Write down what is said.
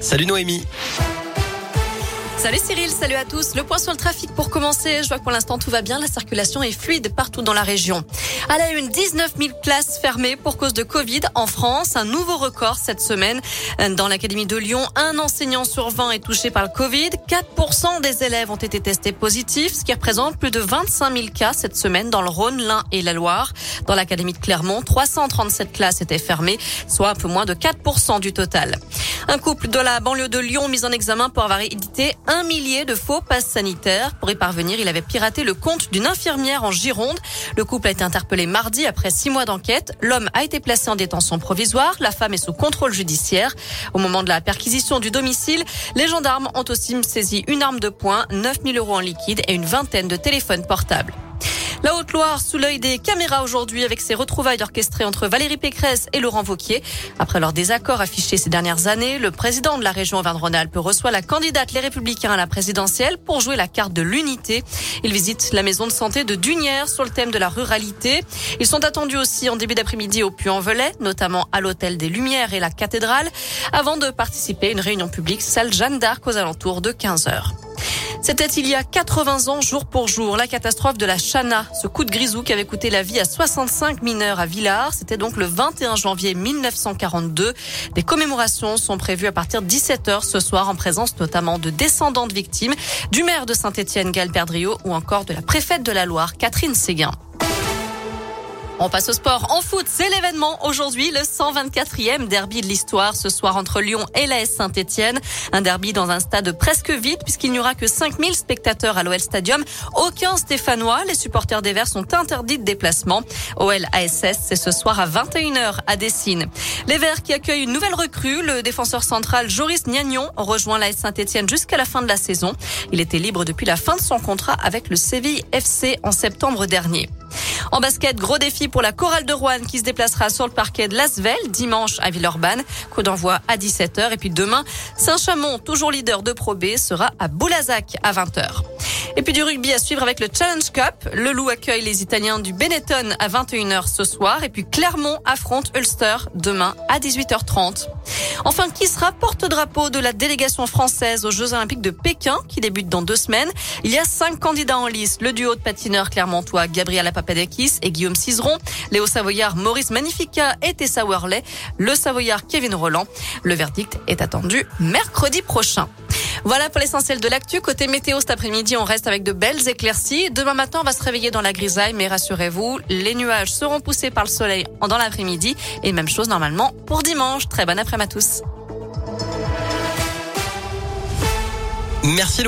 Salut Noémie. Salut Cyril, salut à tous. Le point sur le trafic pour commencer. Je vois que pour l'instant tout va bien. La circulation est fluide partout dans la région. À la une, 19 000 classes fermées pour cause de Covid en France. Un nouveau record cette semaine. Dans l'Académie de Lyon, un enseignant sur 20 est touché par le Covid. 4% des élèves ont été testés positifs, ce qui représente plus de 25 000 cas cette semaine dans le Rhône, l'Ain et la Loire. Dans l'Académie de Clermont, 337 classes étaient fermées, soit un peu moins de 4% du total. Un couple de la banlieue de Lyon mis en examen pour avoir édité un millier de faux passes sanitaires. Pour y parvenir, il avait piraté le compte d'une infirmière en Gironde. Le couple a été interpellé mardi après six mois d'enquête. L'homme a été placé en détention provisoire. La femme est sous contrôle judiciaire. Au moment de la perquisition du domicile, les gendarmes ont aussi saisi une arme de poing, 9000 euros en liquide et une vingtaine de téléphones portables. La Haute-Loire sous l'œil des caméras aujourd'hui avec ses retrouvailles orchestrées entre Valérie Pécresse et Laurent Vauquier. Après leur désaccord affiché ces dernières années, le président de la région Auvergne-Rhône-Alpes reçoit la candidate Les Républicains à la présidentielle pour jouer la carte de l'unité. Il visite la maison de santé de Dunière sur le thème de la ruralité. Ils sont attendus aussi en début d'après-midi au Puy-en-Velay, notamment à l'hôtel des Lumières et la cathédrale, avant de participer à une réunion publique salle Jeanne d'Arc aux alentours de 15 heures. C'était il y a 80 ans, jour pour jour, la catastrophe de la Chana, ce coup de grisou qui avait coûté la vie à 65 mineurs à Villars. C'était donc le 21 janvier 1942. Des commémorations sont prévues à partir de 17h ce soir en présence notamment de descendants de victimes, du maire de Saint-Étienne, Gal Perdriau, ou encore de la préfète de la Loire, Catherine Séguin. On passe au sport. En foot, c'est l'événement aujourd'hui, le 124e derby de l'histoire ce soir entre Lyon et l'AS Saint-Etienne. Un derby dans un stade presque vide puisqu'il n'y aura que 5000 spectateurs à l'OL Stadium. Aucun Stéphanois. Les supporters des Verts sont interdits de déplacement. OL ASS, c'est ce soir à 21h à Dessine. Les Verts qui accueillent une nouvelle recrue, le défenseur central Joris Gnagnon rejoint l'AS Saint-Etienne jusqu'à la fin de la saison. Il était libre depuis la fin de son contrat avec le Séville FC en septembre dernier. En basket, gros défi pour la chorale de Rouen qui se déplacera sur le parquet de Lasvel dimanche à Villeurbanne. Coup d'envoi à 17h. Et puis demain, Saint-Chamond, toujours leader de Pro B, sera à Boulazac à 20h. Et puis du rugby à suivre avec le Challenge Cup. Le Loup accueille les Italiens du Benetton à 21h ce soir. Et puis Clermont affronte Ulster demain à 18h30. Enfin, qui sera porte-drapeau de la délégation française aux Jeux Olympiques de Pékin qui débutent dans deux semaines? Il y a cinq candidats en lice. Le duo de patineurs clermontois Gabriela Papadakis et Guillaume Cizeron. Léo Savoyard, Maurice Magnifica et Tessa Worley. Le Savoyard Kevin Roland. Le verdict est attendu mercredi prochain. Voilà pour l'essentiel de l'actu. Côté météo, cet après-midi, on reste avec de belles éclaircies. Demain matin, on va se réveiller dans la grisaille, mais rassurez-vous, les nuages seront poussés par le soleil dans l'après-midi. Et même chose normalement pour dimanche. Très bon après-midi à tous. Merci